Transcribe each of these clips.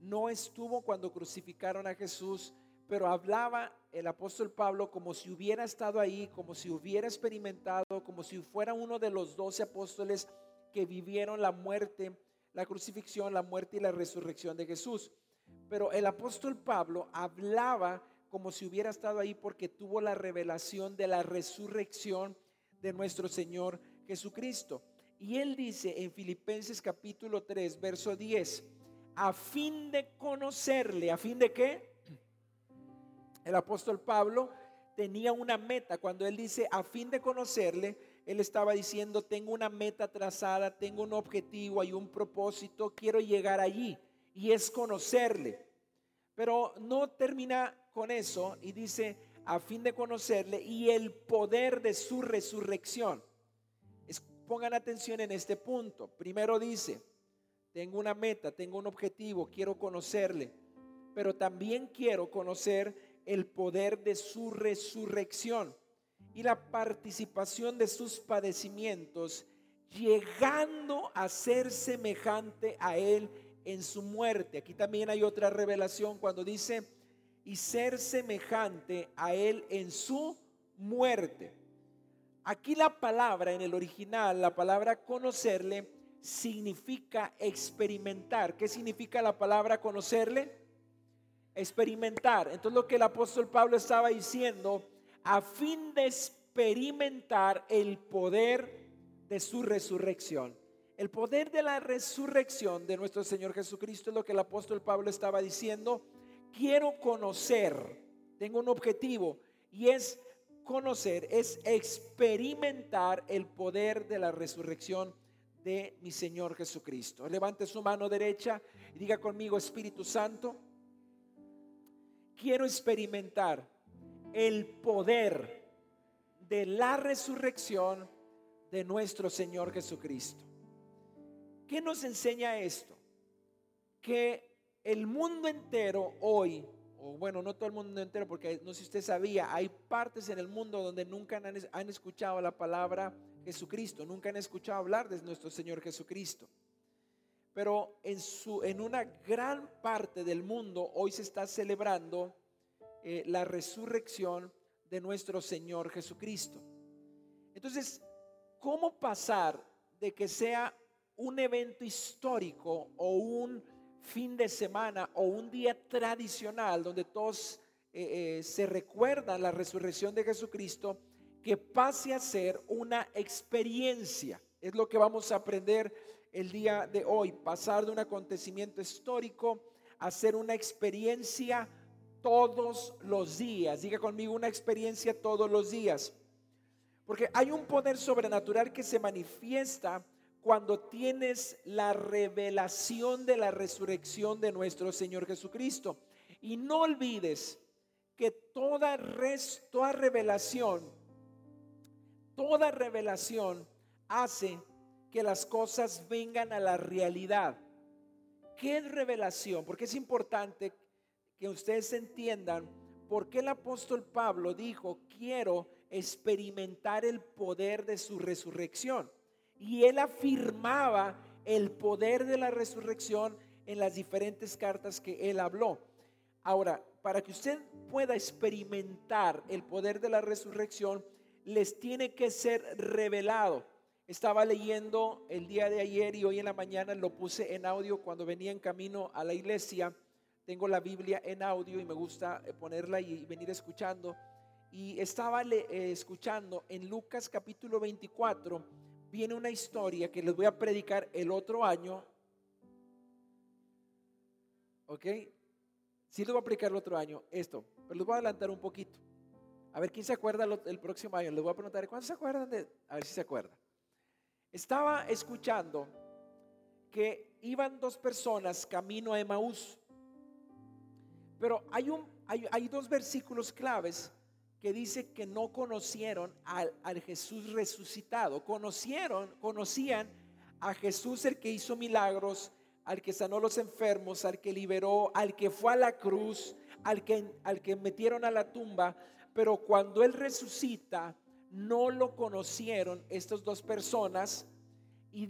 no estuvo cuando crucificaron a Jesús, pero hablaba el apóstol Pablo como si hubiera estado ahí, como si hubiera experimentado, como si fuera uno de los doce apóstoles que vivieron la muerte, la crucifixión, la muerte y la resurrección de Jesús. Pero el apóstol Pablo hablaba como si hubiera estado ahí porque tuvo la revelación de la resurrección de nuestro Señor Jesucristo. Y él dice en Filipenses capítulo 3, verso 10, a fin de conocerle, a fin de qué? El apóstol Pablo tenía una meta. Cuando él dice a fin de conocerle, él estaba diciendo, tengo una meta trazada, tengo un objetivo, hay un propósito, quiero llegar allí. Y es conocerle. Pero no termina con eso y dice, a fin de conocerle y el poder de su resurrección. pongan atención en este punto. Primero dice, tengo una meta, tengo un objetivo, quiero conocerle, pero también quiero conocer el poder de su resurrección y la participación de sus padecimientos, llegando a ser semejante a Él en su muerte. Aquí también hay otra revelación cuando dice, y ser semejante a Él en su muerte. Aquí la palabra en el original, la palabra conocerle, significa experimentar. ¿Qué significa la palabra conocerle? experimentar. Entonces lo que el apóstol Pablo estaba diciendo, a fin de experimentar el poder de su resurrección. El poder de la resurrección de nuestro Señor Jesucristo es lo que el apóstol Pablo estaba diciendo. Quiero conocer, tengo un objetivo y es conocer, es experimentar el poder de la resurrección mi Señor Jesucristo. Levante su mano derecha y diga conmigo, Espíritu Santo, quiero experimentar el poder de la resurrección de nuestro Señor Jesucristo. ¿Qué nos enseña esto? Que el mundo entero hoy, o bueno, no todo el mundo entero, porque no sé si usted sabía, hay partes en el mundo donde nunca han, escuchado la palabra Jesucristo, nunca han escuchado hablar de nuestro Señor Jesucristo pero en, su, en una gran parte del mundo hoy se está celebrando eh, la resurrección de nuestro Señor Jesucristo. Entonces, ¿cómo pasar de que sea un evento histórico o un fin de semana o un día tradicional donde todos eh, eh, se recuerdan la resurrección de Jesucristo, que pase a ser una experiencia? Es lo que vamos a aprender el día de hoy, pasar de un acontecimiento histórico a ser una experiencia todos los días. Diga conmigo una experiencia todos los días. Porque hay un poder sobrenatural que se manifiesta cuando tienes la revelación de la resurrección de nuestro Señor Jesucristo. Y no olvides que toda, toda revelación, toda revelación hace que las cosas vengan a la realidad. ¿Qué revelación? Porque es importante que ustedes entiendan por qué el apóstol Pablo dijo, quiero experimentar el poder de su resurrección. Y él afirmaba el poder de la resurrección en las diferentes cartas que él habló. Ahora, para que usted pueda experimentar el poder de la resurrección, les tiene que ser revelado. Estaba leyendo el día de ayer y hoy en la mañana lo puse en audio cuando venía en camino a la iglesia. Tengo la Biblia en audio y me gusta eh, ponerla y venir escuchando. Y estaba eh, escuchando en Lucas capítulo 24, viene una historia que les voy a predicar el otro año. ¿Ok? Sí les voy a predicar el otro año, esto, pero les voy a adelantar un poquito. A ver quién se acuerda el próximo año. Les voy a preguntar, ¿cuántos se acuerdan de? A ver si se acuerdan. Estaba escuchando que iban dos personas camino a Emaús. Pero hay, un, hay, dos versículos claves que dice que no conocieron al, al, Jesús resucitado. Conocieron, conocían a Jesús el que hizo milagros, al que sanó los enfermos, al que liberó, al que fue a la cruz, al que, al que metieron a la tumba. Pero cuando Él resucita, no lo conocieron estas dos personas Y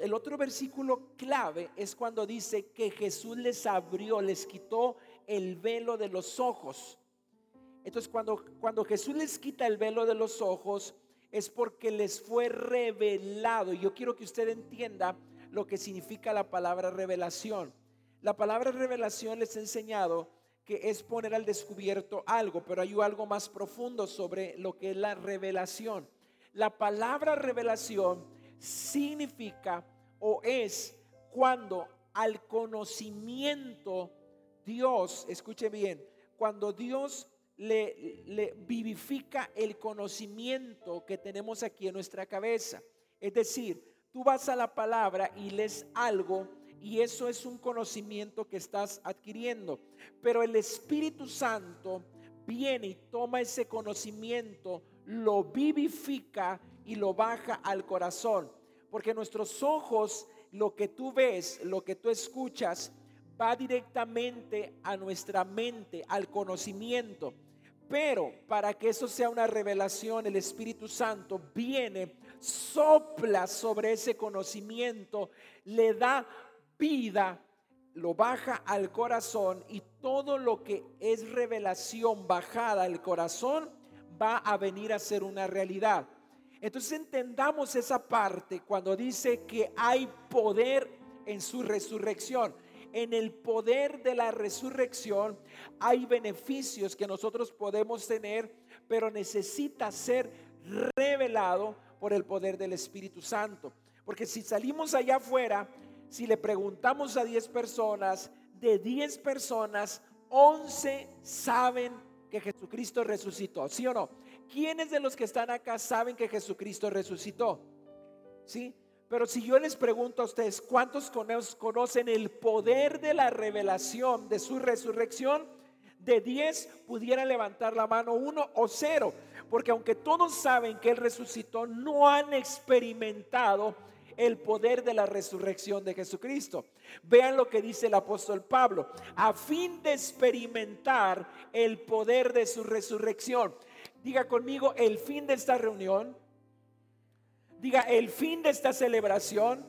el otro versículo clave es cuando dice que Jesús les abrió, les quitó el velo de los ojos. Entonces cuando, cuando Jesús les quita el velo de los ojos es porque les fue revelado. Y yo quiero que usted entienda lo que significa la palabra revelación. La palabra revelación les he enseñado que es poner al descubierto algo, pero hay algo más profundo sobre lo que es la revelación. La palabra revelación significa o es cuando al conocimiento Dios, escuche bien, cuando Dios le, vivifica el conocimiento que tenemos aquí en nuestra cabeza. Es decir, tú vas a la palabra y lees algo y eso es un conocimiento que estás adquiriendo. Pero el Espíritu Santo viene y toma ese conocimiento, lo vivifica y lo baja al corazón. Porque nuestros ojos, lo que tú ves, lo que tú escuchas, va directamente a nuestra mente, al conocimiento. Pero para que eso sea una revelación, el Espíritu Santo viene, sopla sobre ese conocimiento, le da vida, lo baja al corazón y todo lo que es revelación bajada al corazón va a venir a ser una realidad. Entonces entendamos esa parte cuando dice que hay poder en su resurrección. En el poder de la resurrección hay beneficios que nosotros podemos tener, pero necesita ser revelado por el poder del Espíritu Santo. Porque si salimos allá afuera, si le preguntamos a 10 personas, de 10 personas, 11 saben que Jesucristo resucitó, ¿sí o no? ¿Quiénes de los que están acá saben que Jesucristo resucitó? ¿Sí? Pero si yo les pregunto a ustedes, ¿cuántos conocen el poder de la revelación de su resurrección? De 10 pudiera levantar la mano uno o cero, porque aunque todos saben que Él resucitó, no han experimentado el poder de la resurrección de Jesucristo. Vean lo que dice el apóstol Pablo, a fin de experimentar el poder de su resurrección. Diga conmigo el fin de esta reunión. Diga el fin de esta celebración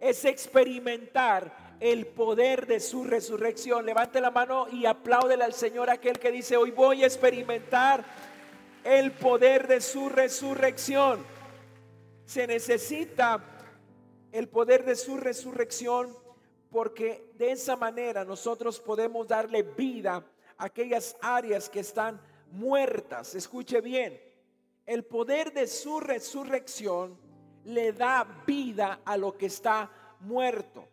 es experimentar el poder de su resurrección. Levante la mano y apláudele al Señor aquel que dice, hoy voy a experimentar el poder de su resurrección. Se necesita el poder de su resurrección porque de esa manera nosotros podemos darle vida a aquellas áreas que están muertas. Escuche bien, el poder de su resurrección le da vida a lo que está muerto.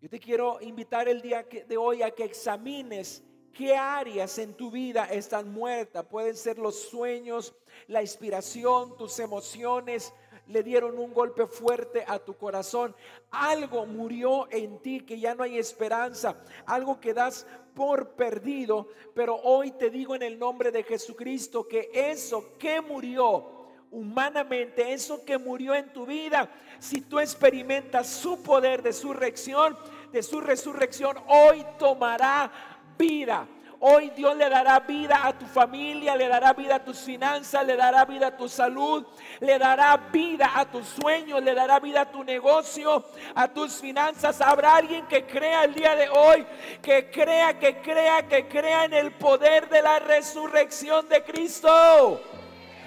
Yo te quiero invitar el día de hoy a que examines qué áreas en tu vida están muertas. Pueden ser los sueños, la inspiración, tus emociones, le dieron un golpe fuerte a tu corazón. Algo murió en ti que ya no hay esperanza. Algo que das por perdido. Pero hoy te digo en el nombre de Jesucristo que eso que murió humanamente, eso que murió en tu vida, si tú experimentas su poder de su resurrección, de su resurrección, hoy tomará vida. Hoy Dios le dará vida a tu familia, le dará vida a tus finanzas, le dará vida a tu salud, le dará vida a tus sueños, le dará vida a tu negocio, a tus finanzas. Habrá alguien que crea el día de hoy, que crea, que crea, que crea en el poder de la resurrección de Cristo.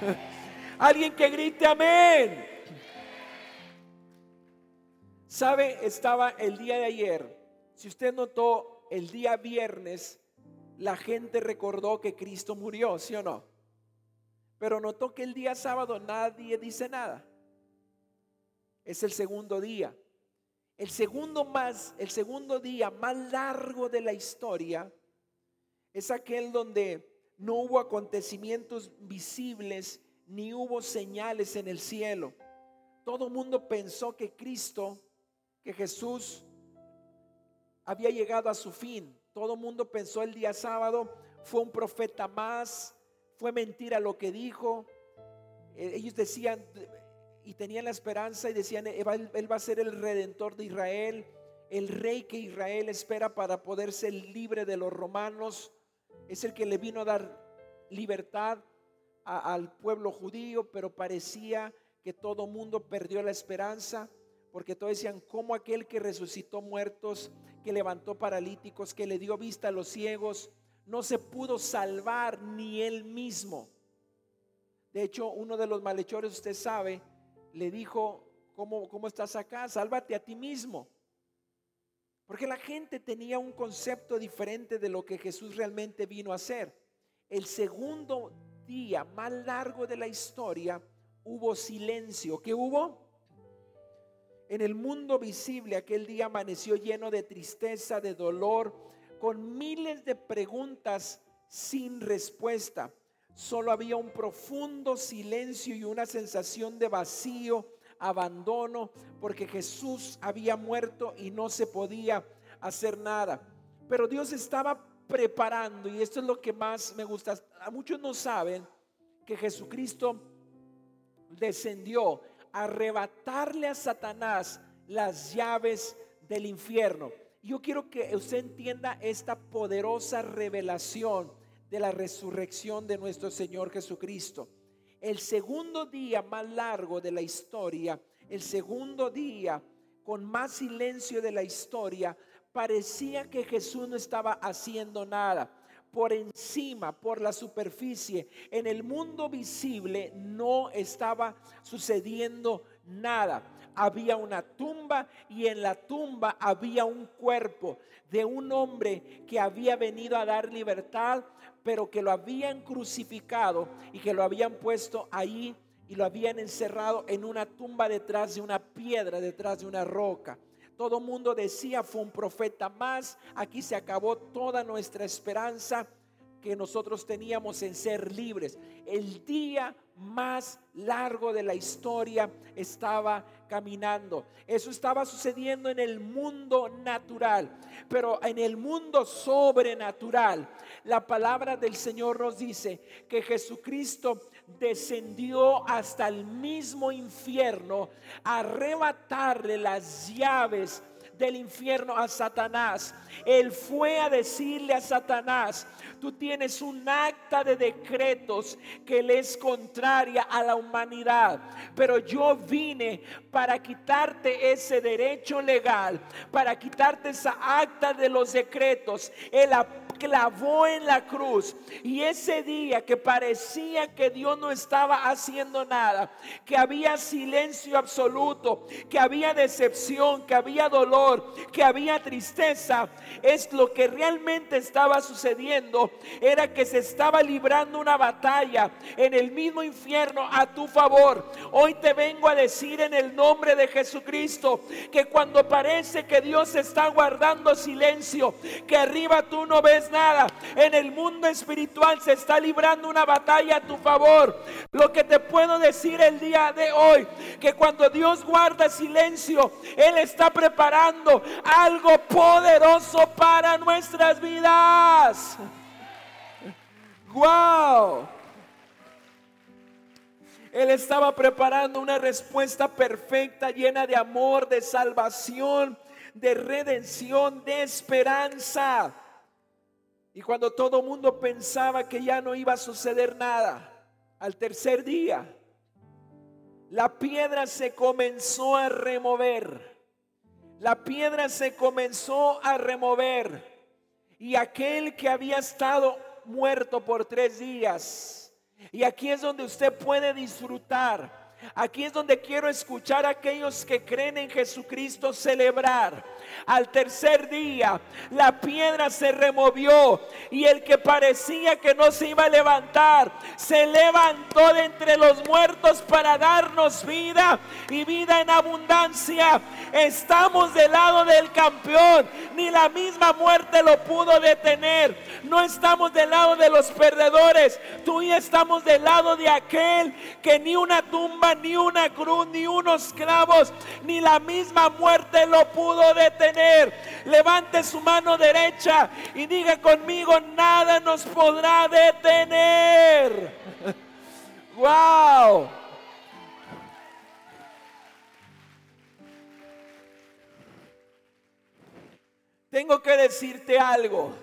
Alguien que grite amén. ¿Sabe? Estaba el día de ayer. Si usted notó, el día viernes la gente recordó que Cristo murió, ¿sí o no? Pero notó que el día sábado nadie dice nada. Es el segundo día. El segundo más, el segundo día más largo de la historia es aquel donde no hubo acontecimientos visibles ni hubo señales en el cielo. Todo el mundo pensó que Cristo, que Jesús había llegado a su fin. Todo el mundo pensó el día sábado, fue un profeta más, fue mentira lo que dijo. Eh, ellos decían y tenían la esperanza y decían, él va a ser el redentor de Israel, el rey que Israel espera para poder ser libre de los romanos. Es el que le vino a dar libertad al pueblo judío, pero parecía que todo mundo perdió la esperanza porque todos decían, como aquel que resucitó muertos, que levantó paralíticos, que le dio vista a los ciegos, no se pudo salvar ni él mismo. De hecho, uno de los malhechores, usted sabe, le dijo, ¿cómo, cómo estás acá? Sálvate a ti mismo. Porque la gente tenía un concepto diferente de lo que Jesús realmente vino a hacer. El segundo día más largo de la historia hubo silencio. ¿Qué hubo? En el mundo visible aquel día amaneció lleno de tristeza, de dolor, con miles de preguntas sin respuesta. Solo había un profundo silencio y una sensación de vacío, abandono, porque Jesús había muerto y no se podía hacer nada. Pero Dios estaba preparando, y esto es lo que más me gusta. A muchos no saben que Jesucristo descendió a arrebatarle a Satanás las llaves del infierno. Yo quiero que usted entienda esta poderosa revelación de la resurrección de nuestro Señor Jesucristo. El segundo día más largo de la historia, el segundo día con más silencio de la historia, parecía que Jesús no estaba haciendo nada. Por encima, por la superficie, en el mundo visible no estaba sucediendo nada había una tumba y en la tumba había un cuerpo de un hombre que había venido a dar libertad, pero que lo habían crucificado y que lo habían puesto ahí y lo habían encerrado en una tumba detrás de una piedra, detrás de una roca. Todo mundo decía, fue un profeta más, aquí se acabó toda nuestra esperanza que nosotros teníamos en ser libres. El día más largo de la historia estaba caminando. Eso estaba sucediendo en el mundo natural, pero en el mundo sobrenatural, la palabra del Señor nos dice que Jesucristo descendió hasta el mismo infierno a arrebatarle las llaves del infierno a Satanás. Él fue a decirle a Satanás, tú tienes un acta de decretos que le es contraria a la humanidad, pero yo vine para quitarte ese derecho legal, para quitarte esa acta de los decretos. Él clavó en la cruz. Y ese día que parecía que Dios no estaba haciendo nada, que había silencio absoluto, que había decepción, que había dolor, que había tristeza, es lo que realmente estaba sucediendo. Era que se estaba librando una batalla en el mismo infierno a tu favor. Hoy te vengo a decir en el nombre de Jesucristo que cuando parece que Dios está guardando silencio, que arriba tú no ves nada. En el mundo espiritual se está librando una batalla a tu favor. Lo que te puedo decir el día de hoy, que cuando Dios guarda silencio, Él está preparando algo poderoso para nuestras vidas. Wow. Él estaba preparando una respuesta perfecta, llena de amor, de salvación, de redención, de esperanza. Y cuando todo mundo pensaba que ya no iba a suceder nada, al tercer día, la piedra se comenzó a remover. La piedra se comenzó a remover. Y aquel que había estado muerto por tres días, y aquí es donde usted puede disfrutar Aquí es donde quiero escuchar a aquellos que creen en Jesucristo celebrar. Al tercer día la piedra se removió y el que parecía que no se iba a levantar se levantó de entre los muertos para darnos vida y vida en abundancia. Estamos del lado del campeón, ni la misma muerte lo pudo detener. No estamos del lado de los perdedores, tú y estamos del lado de aquel que ni una tumba ni una cruz, ni unos clavos, ni la misma muerte lo pudo detener. Levante su mano derecha y diga conmigo, nada nos podrá detener. wow. Tengo que decirte algo.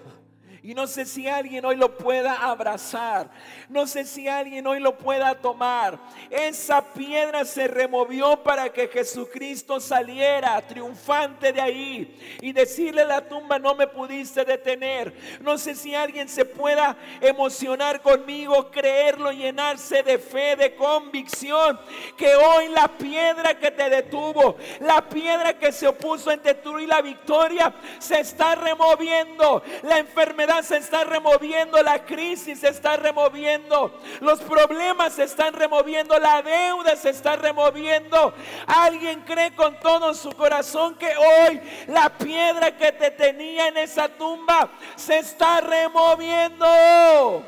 Y no sé si alguien hoy lo pueda abrazar. No sé si alguien hoy lo pueda tomar. Esa piedra se removió para que Jesucristo saliera triunfante de ahí y decirle a la tumba, no me pudiste detener. No sé si alguien se pueda emocionar conmigo, creerlo, llenarse de fe, de convicción, que hoy la piedra que te detuvo, la piedra que se opuso entre tú y la victoria, se está removiendo. La enfermedad se está removiendo, la crisis se está removiendo, los problemas se están removiendo, la deuda se está removiendo. Alguien cree con todo su corazón que hoy la piedra que te tenía en esa tumba se está removiendo.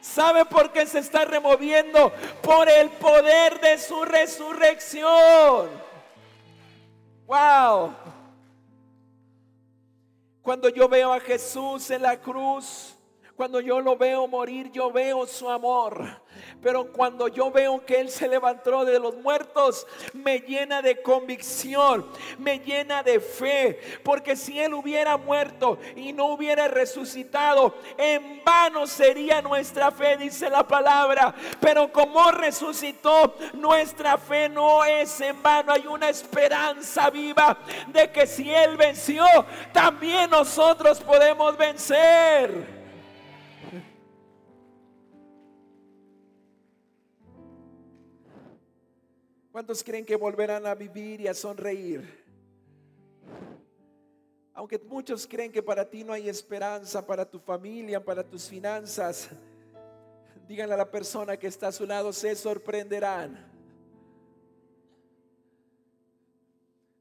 ¿Sabe por qué se está removiendo? Por el poder de su resurrección. Wow. Cuando yo veo a Jesús en la cruz, cuando yo lo veo morir, yo veo su amor. Pero cuando yo veo que Él se levantó de los muertos, me llena de convicción, me llena de fe. Porque si Él hubiera muerto y no hubiera resucitado, en vano sería nuestra fe, dice la palabra. Pero como resucitó, nuestra fe no es en vano. Hay una esperanza viva de que si Él venció, también nosotros podemos vencer. ¿Cuántos creen que volverán a vivir y a sonreír? Aunque muchos creen que para ti no hay esperanza, para tu familia, para tus finanzas, díganle a la persona que está a su lado, se sorprenderán.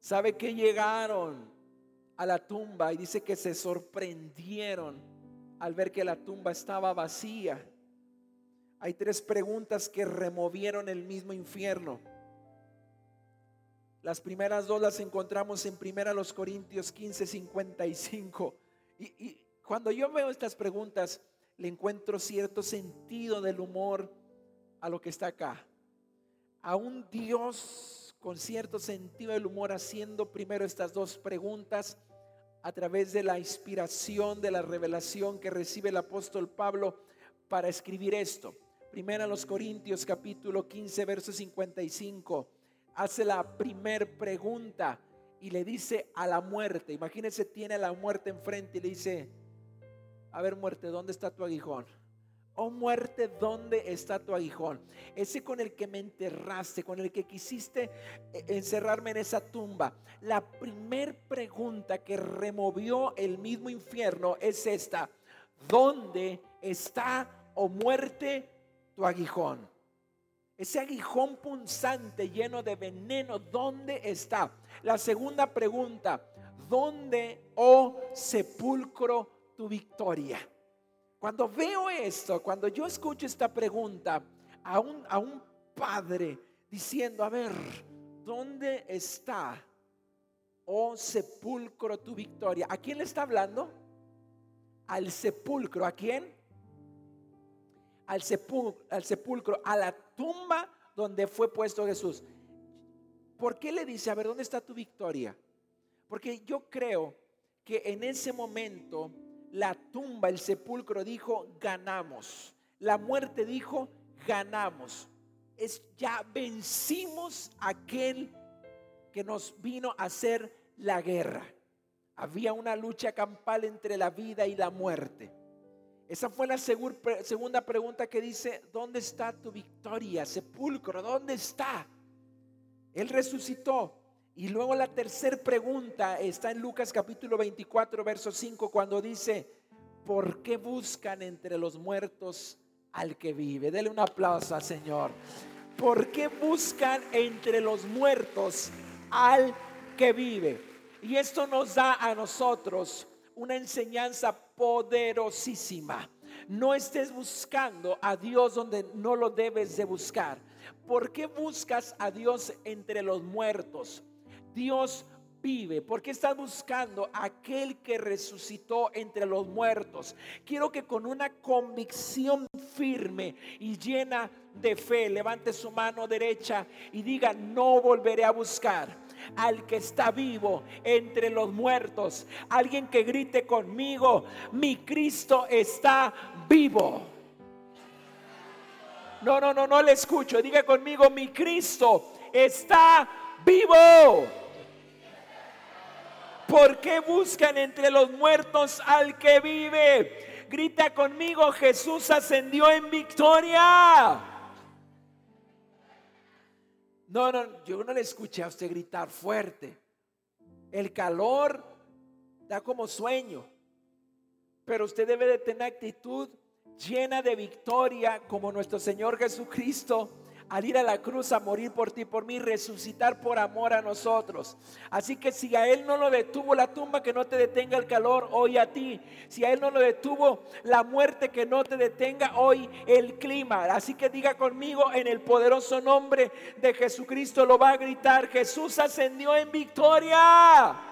¿Sabe que llegaron a la tumba y dice que se sorprendieron al ver que la tumba estaba vacía? Hay tres preguntas que removieron el mismo infierno. Las primeras dos las encontramos en Primera los Corintios 15, 55. Y, y cuando yo veo estas preguntas, le encuentro cierto sentido del humor a lo que está acá. A un Dios con cierto sentido del humor haciendo primero estas dos preguntas a través de la inspiración, de la revelación que recibe el apóstol Pablo para escribir esto. Primera los Corintios capítulo 15, verso 55 hace la primer pregunta y le dice a la muerte, imagínense, tiene a la muerte enfrente y le dice, a ver muerte, ¿dónde está tu aguijón? Oh muerte, ¿dónde está tu aguijón? Ese con el que me enterraste, con el que quisiste eh, encerrarme en esa tumba. La primer pregunta que removió el mismo infierno es esta. ¿Dónde está, oh muerte, tu aguijón? Ese aguijón punzante lleno de veneno, ¿dónde está? La segunda pregunta, ¿dónde, oh sepulcro, tu victoria? Cuando veo esto, cuando yo escucho esta pregunta a un, a un padre diciendo, a ver, ¿dónde está, oh sepulcro, tu victoria? ¿A quién le está hablando? Al sepulcro, ¿a quién? Al sepulcro, a la tumba donde fue puesto Jesús. ¿Por qué le dice, a ver, ¿dónde está tu victoria? Porque yo creo que en ese momento la tumba, el sepulcro dijo, ganamos. La muerte dijo, ganamos. Es ya vencimos aquel que nos vino a hacer la guerra. Había una lucha campal entre la vida y la muerte. Esa fue la segunda pregunta que dice, ¿dónde está tu victoria, sepulcro? ¿Dónde está? Él resucitó. Y luego la tercera pregunta está en Lucas capítulo 24, verso 5, cuando dice, ¿por qué buscan entre los muertos al que vive? Dele un aplauso al Señor. ¿Por qué buscan entre los muertos al que vive? Y esto nos da a nosotros una enseñanza poderosísima. No estés buscando a Dios donde no lo debes de buscar. ¿Por qué buscas a Dios entre los muertos? Dios vive? ¿Por qué estás buscando a aquel que resucitó entre los muertos? Quiero que con una convicción firme y llena de fe levante su mano derecha y diga, no volveré a buscar al que está vivo entre los muertos. Alguien que grite conmigo, mi Cristo está vivo. No, no, no, no le escucho. Diga conmigo, mi Cristo está vivo. ¿Por qué buscan entre los muertos al que vive? Grita conmigo, Jesús ascendió en victoria. No, no, yo no le escuché a usted gritar fuerte. El calor da como sueño, pero usted debe de tener actitud llena de victoria como nuestro Señor Jesucristo al ir a la cruz a morir por ti, por mí, resucitar por amor a nosotros. Así que si a Él no lo detuvo la tumba, que no te detenga el calor hoy a ti. Si a Él no lo detuvo la muerte, que no te detenga hoy el clima. Así que diga conmigo en el poderoso nombre de Jesucristo, lo va a gritar, Jesús ascendió en victoria.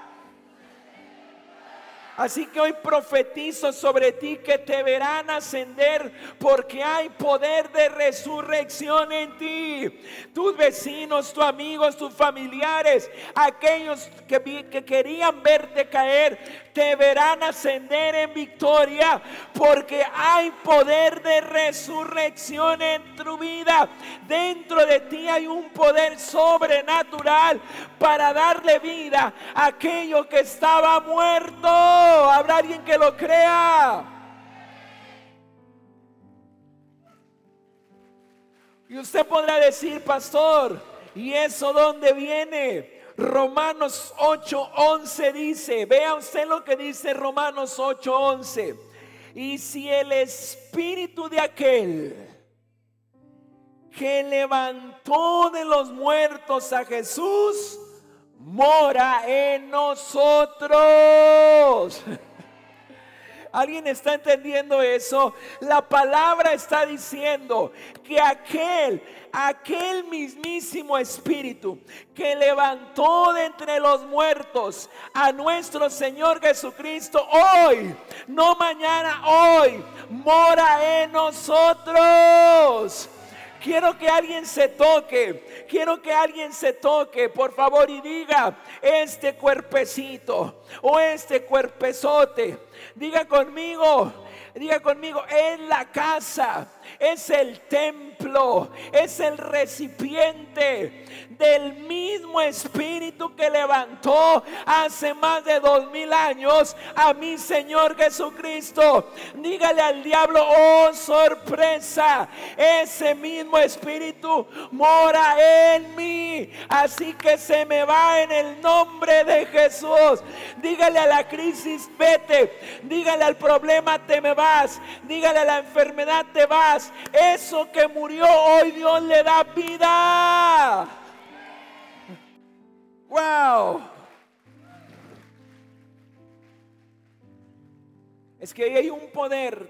Así que hoy profetizo sobre ti que te verán ascender porque hay poder de resurrección en ti. Tus vecinos, tus amigos, tus familiares, aquellos que, que querían verte caer, te verán ascender en victoria porque hay poder de resurrección en tu vida. Dentro de ti hay un poder sobrenatural para darle vida a aquello que estaba muerto. Habrá alguien que lo crea. Y usted podrá decir, pastor, ¿y eso dónde viene? Romanos 8:11 dice, vea usted lo que dice Romanos 8:11. Y si el espíritu de aquel que levantó de los muertos a Jesús, mora en nosotros. ¿Alguien está entendiendo eso? La palabra está diciendo que aquel, aquel mismísimo espíritu que levantó de entre los muertos a nuestro Señor Jesucristo hoy, no mañana, hoy, mora en nosotros. Quiero que alguien se toque. Quiero que alguien se toque, por favor, y diga, este cuerpecito o este cuerpezote. Diga conmigo, diga conmigo, en la casa es el templo, es el recipiente del mismo espíritu que levantó hace más de dos mil años a mi Señor Jesucristo. Dígale al diablo, oh sorpresa, ese mismo espíritu mora en mí. Así que se me va en el nombre de Jesús. Dígale a la crisis, vete. Dígale al problema, te me vas. Dígale a la enfermedad, te vas. Eso que murió hoy Dios le da vida. Wow. Es que hay un poder,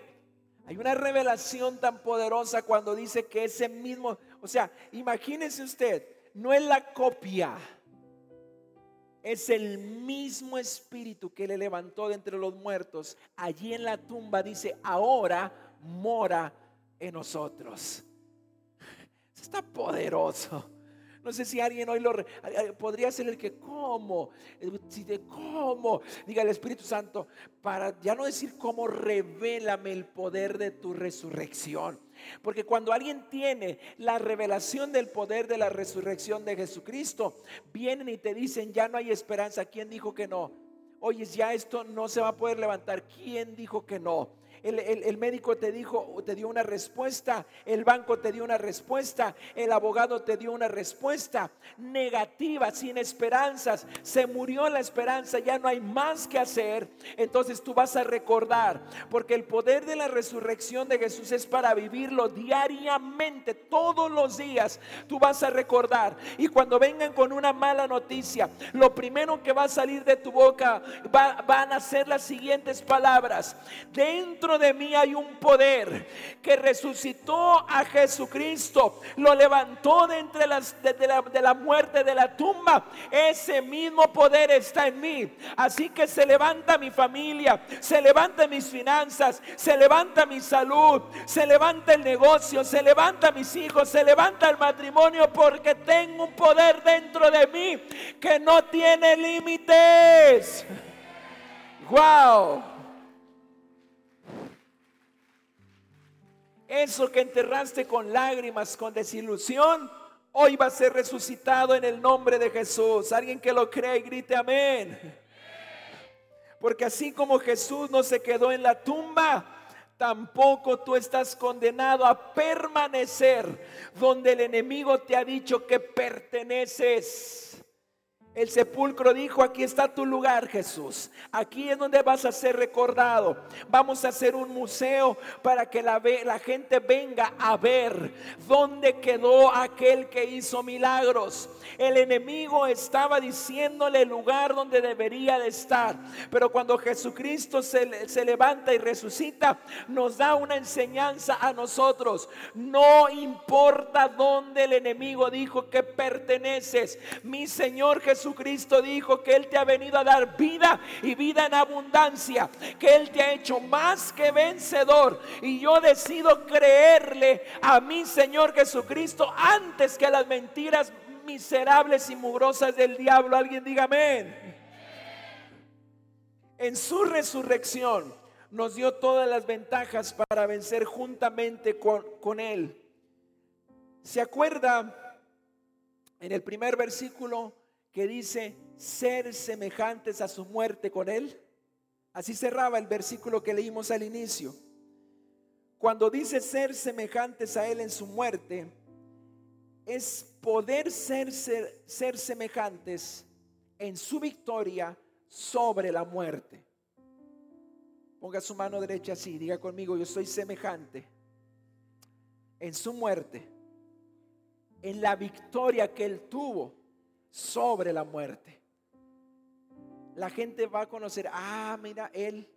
hay una revelación tan poderosa cuando dice que ese mismo, o sea, imagínese usted, no es la copia, es el mismo espíritu que le levantó de entre los muertos. Allí en la tumba dice, ahora mora en nosotros. Está poderoso. No sé si alguien hoy lo podría ser el que cómo, si diga el Espíritu Santo, para ya no decir cómo, revélame el poder de tu resurrección. Porque cuando alguien tiene la revelación del poder de la resurrección de Jesucristo, vienen y te dicen, ya no hay esperanza. ¿Quién dijo que no? Oye, ya esto no se va a poder levantar. ¿Quién dijo que no? El, médico te dijo, te dio una respuesta, el banco te dio una respuesta, el abogado te dio una respuesta negativa, sin esperanzas. Se murió la esperanza, ya no hay más que hacer. Entonces tú vas a recordar, porque el poder de la resurrección de Jesús es para vivirlo diariamente, todos los días. Tú vas a recordar. Y cuando vengan con una mala noticia, lo primero que va a salir de tu boca van a ser las siguientes palabras. Dentro de mí hay un poder que resucitó a Jesucristo, lo levantó de entre las de, la, de la muerte de la tumba. Ese mismo poder está en mí. Así que se levanta mi familia, se levanta mis finanzas, se levanta mi salud, se levanta el negocio, se levanta mis hijos, se levanta el matrimonio porque tengo un poder dentro de mí que no tiene límites. Wow. Eso que enterraste con lágrimas, con desilusión, hoy va a ser resucitado en el nombre de Jesús. Alguien que lo cree y grite amén. Porque así como Jesús no se quedó en la tumba, tampoco tú estás condenado a permanecer donde el enemigo te ha dicho que perteneces. El sepulcro dijo, aquí está tu lugar Jesús. Aquí es donde vas a ser recordado. Vamos a hacer un museo para que la, la gente venga a ver dónde quedó aquel que hizo milagros. El enemigo estaba diciéndole el lugar donde debería de estar. Pero cuando Jesucristo se, se levanta y resucita, nos da una enseñanza a nosotros. No importa dónde el enemigo dijo que perteneces. Mi Señor Jesús Jesucristo dijo que Él te ha venido a dar vida y vida en abundancia, que Él te ha hecho más que vencedor. Y yo decido creerle a mi Señor Jesucristo antes que a las mentiras miserables y mugrosas del diablo. Alguien diga amén. En su resurrección nos dio todas las ventajas para vencer juntamente con, con Él. ¿Se acuerda en el primer versículo que dice ser semejantes a su muerte con Él. Así cerraba el versículo que leímos al inicio. Cuando dice ser semejantes a Él en su muerte, es poder ser, ser, ser semejantes en su victoria sobre la muerte. Ponga su mano derecha así, diga conmigo, yo soy semejante en su muerte, en la victoria que Él tuvo sobre la muerte. La gente va a conocer, ah, mira, Él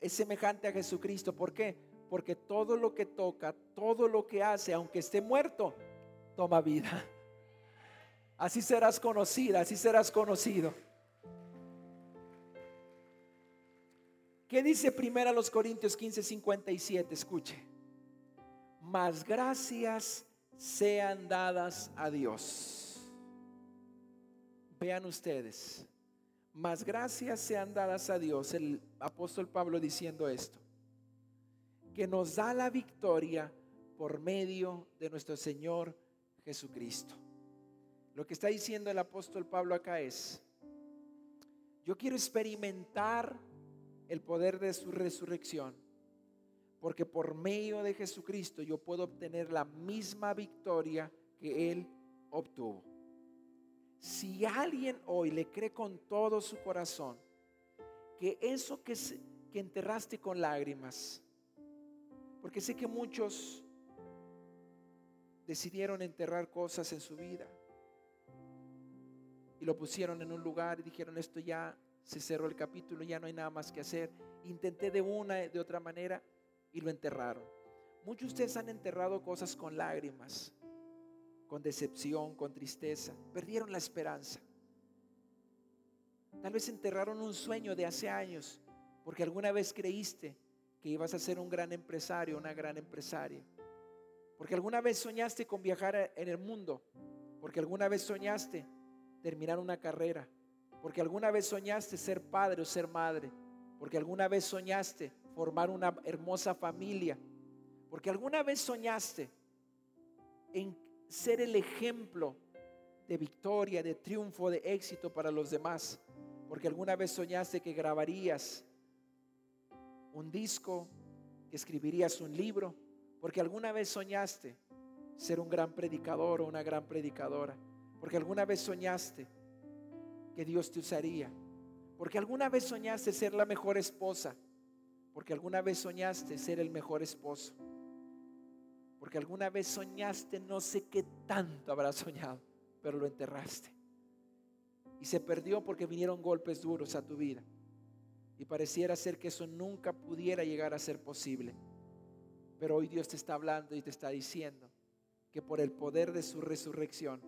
es semejante a Jesucristo. ¿Por qué? Porque todo lo que toca, todo lo que hace, aunque esté muerto, toma vida. Así serás conocida, así serás conocido. ¿Qué dice primero a los Corintios 15, 57? Escuche. Más gracias sean dadas a Dios Vean ustedes, más gracias sean dadas a Dios, el apóstol Pablo diciendo esto, que nos da la victoria por medio de nuestro Señor Jesucristo. Lo que está diciendo el apóstol Pablo acá es, yo quiero experimentar el poder de su resurrección, porque por medio de Jesucristo yo puedo obtener la misma victoria que Él obtuvo. Si alguien hoy le cree con todo su corazón que eso que, que enterraste con lágrimas, porque sé que muchos decidieron enterrar cosas en su vida y lo pusieron en un lugar y dijeron esto ya se cerró el capítulo, ya no hay nada más que hacer. Intenté de una, de otra manera y lo enterraron. Muchos de ustedes han enterrado cosas con lágrimas con decepción, con tristeza. Perdieron la esperanza. Tal vez enterraron un sueño de hace años porque alguna vez creíste que ibas a ser un gran empresario, una gran empresaria. Porque alguna vez soñaste con viajar en el mundo. Porque alguna vez soñaste terminar una carrera. Porque alguna vez soñaste ser padre o ser madre. Porque alguna vez soñaste formar una hermosa familia. Porque alguna vez soñaste en ser el ejemplo de victoria, de triunfo, de éxito para los demás. Porque alguna vez soñaste que grabarías un disco, que escribirías un libro. Porque alguna vez soñaste ser un gran predicador o una gran predicadora. Porque alguna vez soñaste que Dios te usaría. Porque alguna vez soñaste ser la mejor esposa. Porque alguna vez soñaste ser el mejor esposo. Porque alguna vez soñaste, no sé qué tanto habrás soñado, pero lo enterraste. Y se perdió porque vinieron golpes duros a tu vida. Y pareciera ser que eso nunca pudiera llegar a ser posible. Pero hoy Dios te está hablando y te está diciendo que por el poder de su resurrección,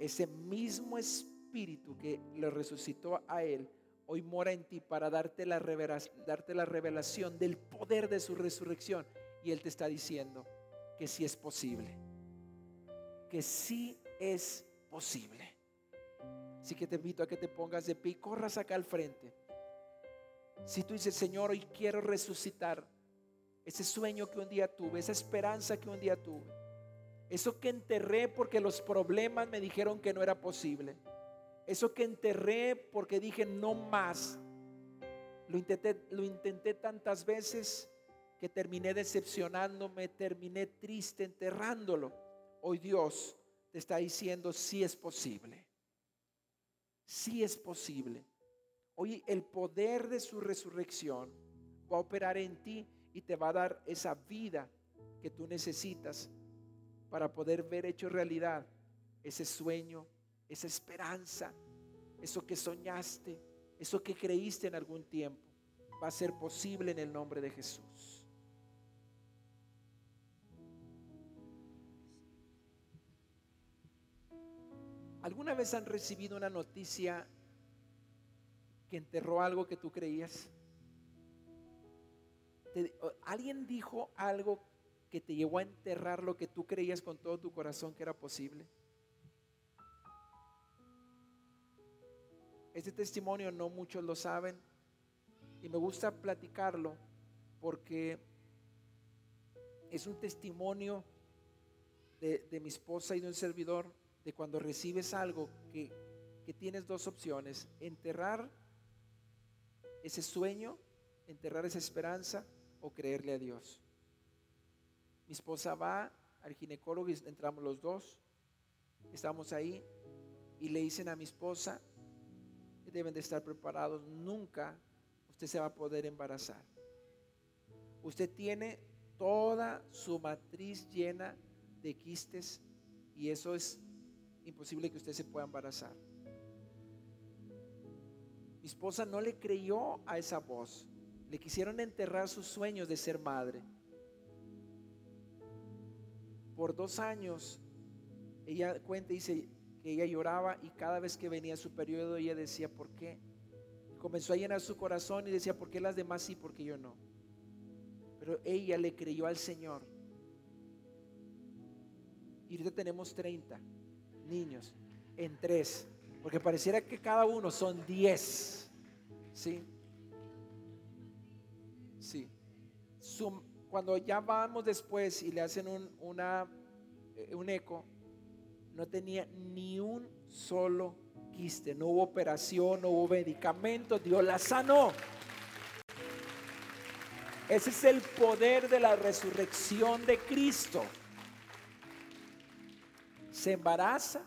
ese mismo espíritu que le resucitó a Él, hoy mora en ti para darte la, darte la revelación del poder de su resurrección. Y Él te está diciendo que sí es posible, que sí es posible. Así que te invito a que te pongas de pie y corras acá al frente. Si tú dices, Señor, hoy quiero resucitar ese sueño que un día tuve, esa esperanza que un día tuve, eso que enterré porque los problemas me dijeron que no era posible. Eso que enterré porque dije no más. Lo intenté, lo intenté tantas veces que terminé decepcionándome, terminé triste enterrándolo. Hoy Dios te está diciendo si es posible. Si es posible. Hoy el poder de su resurrección va a operar en ti y te va a dar esa vida que tú necesitas para poder ver hecho realidad ese sueño, esa esperanza, eso que soñaste, eso que creíste en algún tiempo, va a ser posible en el nombre de Jesús. ¿Alguna vez han recibido una noticia que enterró algo que tú creías? ¿Alguien dijo algo que te llevó a enterrar lo que tú creías con todo tu corazón que era posible? Este testimonio no muchos lo saben y me gusta platicarlo porque es un testimonio de, mi esposa y de un servidor de cuando recibes algo que, que tienes dos opciones, enterrar ese sueño, enterrar esa esperanza o creerle a Dios. Mi esposa va al ginecólogo y entramos los dos. Estamos ahí y le dicen a mi esposa que deben de estar preparados. Nunca usted se va a poder embarazar. Usted tiene toda su matriz llena de quistes y eso es imposible que usted se pueda embarazar. Mi esposa no le creyó a esa voz. Le quisieron enterrar sus sueños de ser madre por dos años, ella cuenta, dice que ella lloraba y cada vez que venía su periodo ella decía, ¿por qué? Comenzó a llenar su corazón y decía, ¿por qué las demás sí, porque yo no? Pero ella le creyó al Señor. Y ahorita tenemos 30 niños en tres, porque pareciera que cada uno son 10. ¿Sí? Sí cuando ya vamos después y le hacen un, una, eh, un eco, no tenía ni un solo quiste, no hubo operación, no hubo medicamento, Dios la sanó. Ese es el poder de la resurrección de Cristo. Se embaraza,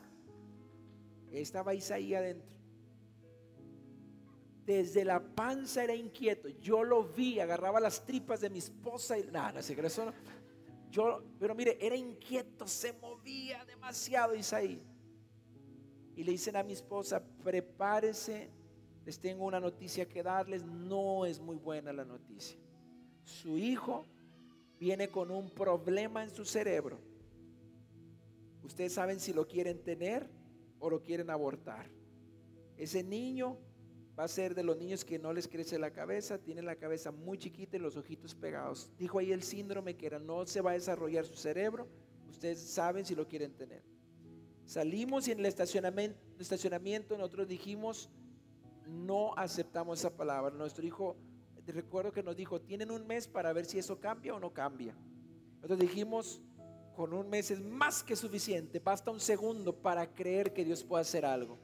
estaba Isaías adentro desde la panza era inquieto. Yo lo vi, agarraba las tripas de mi esposa y nada, eso Yo, pero mire, era inquieto, se movía demasiado Isaí. Y le dicen a mi esposa, prepárese, les tengo una noticia que darles. No es muy buena la noticia. Su hijo viene con un problema en su cerebro. Ustedes saben si lo quieren tener o lo quieren abortar. Ese niño va a ser de los niños que no les crece la cabeza, tienen la cabeza muy chiquita y los ojitos pegados. Dijo ahí el síndrome que era, no se va a desarrollar su cerebro, ustedes saben si lo quieren tener. Salimos y en el estacionamiento, estacionamiento nosotros dijimos, no aceptamos esa palabra. Nuestro hijo, recuerdo que nos dijo, tienen un mes para ver si eso cambia o no cambia. Nosotros dijimos, con un mes es más que suficiente, basta un segundo para creer que Dios puede hacer algo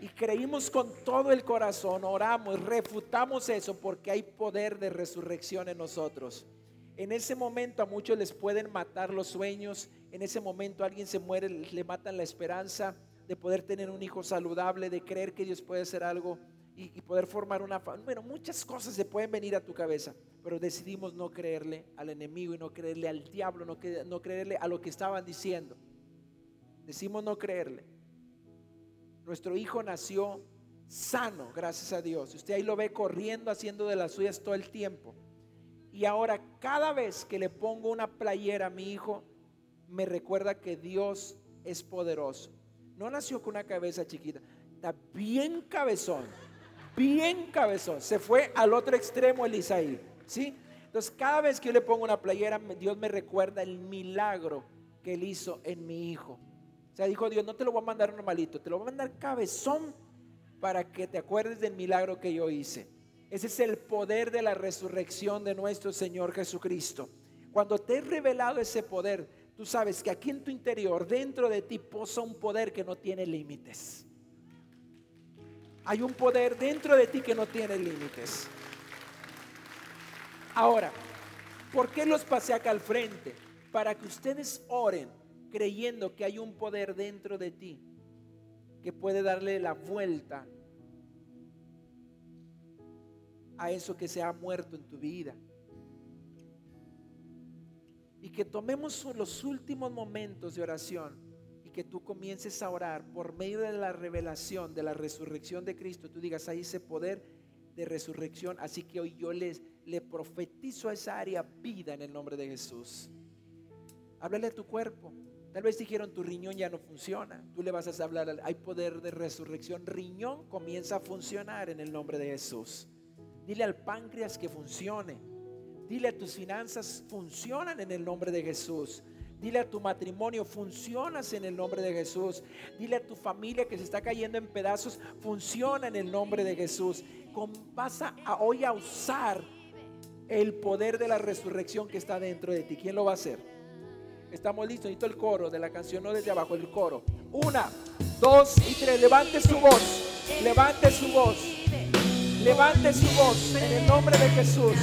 y creímos con todo el corazón, oramos, refutamos eso porque hay poder de resurrección en nosotros. En ese momento a muchos les pueden matar los sueños, en ese momento alguien se muere, le matan la esperanza de poder tener un hijo saludable, de creer que Dios puede hacer algo y, poder formar una familia. Bueno, muchas cosas se pueden venir a tu cabeza, pero decidimos no creerle al enemigo y no creerle al diablo, no, no creerle a lo que estaban diciendo. Decimos no creerle. Nuestro hijo nació sano, gracias a Dios. Usted ahí lo ve corriendo, haciendo de las suyas todo el tiempo. Y ahora cada vez que le pongo una playera a mi hijo, me recuerda que Dios es poderoso. No nació con una cabeza chiquita, está bien cabezón, bien cabezón. Se fue al otro extremo el Isaí, ¿sí? Entonces cada vez que yo le pongo una playera, Dios me recuerda el milagro que él hizo en mi hijo. O sea, dijo Dios, no te lo voy a mandar normalito, te lo voy a mandar cabezón para que te acuerdes del milagro que yo hice. Ese es el poder de la resurrección de nuestro Señor Jesucristo. Cuando te he revelado ese poder, tú sabes que aquí en tu interior, dentro de ti, posa un poder que no tiene límites. Hay un poder dentro de ti que no tiene límites. Ahora, ¿por qué los pasé acá al frente? Para que ustedes oren creyendo que hay un poder dentro de ti que puede darle la vuelta a eso que se ha muerto en tu vida. Y que tomemos los últimos momentos de oración que tú comiences a orar por medio de la revelación de la resurrección de Cristo. Tú digas, ahí ese poder de resurrección. Así que hoy yo les le profetizo a esa área vida en el nombre de Jesús. Háblale a tu cuerpo. Tal vez dijeron tu riñón ya no funciona. Tú le vas a hablar, hay poder de resurrección. Riñón comienza a funcionar en el nombre de Jesús. Dile al páncreas que funcione. Dile a tus finanzas, funcionan en el nombre de Jesús. Dile a tu matrimonio, funcionas en el nombre de Jesús. Dile a tu familia que se está cayendo en pedazos, funciona en el nombre de Jesús. vas a, hoy a usar el poder de la resurrección que está dentro de ti. ¿Quién lo va a hacer? Estamos listos. Necesito el coro de la canción, no desde abajo, el coro. Una, dos y tres. Levante su voz. Levante su voz. Levante su voz en el nombre de Jesús.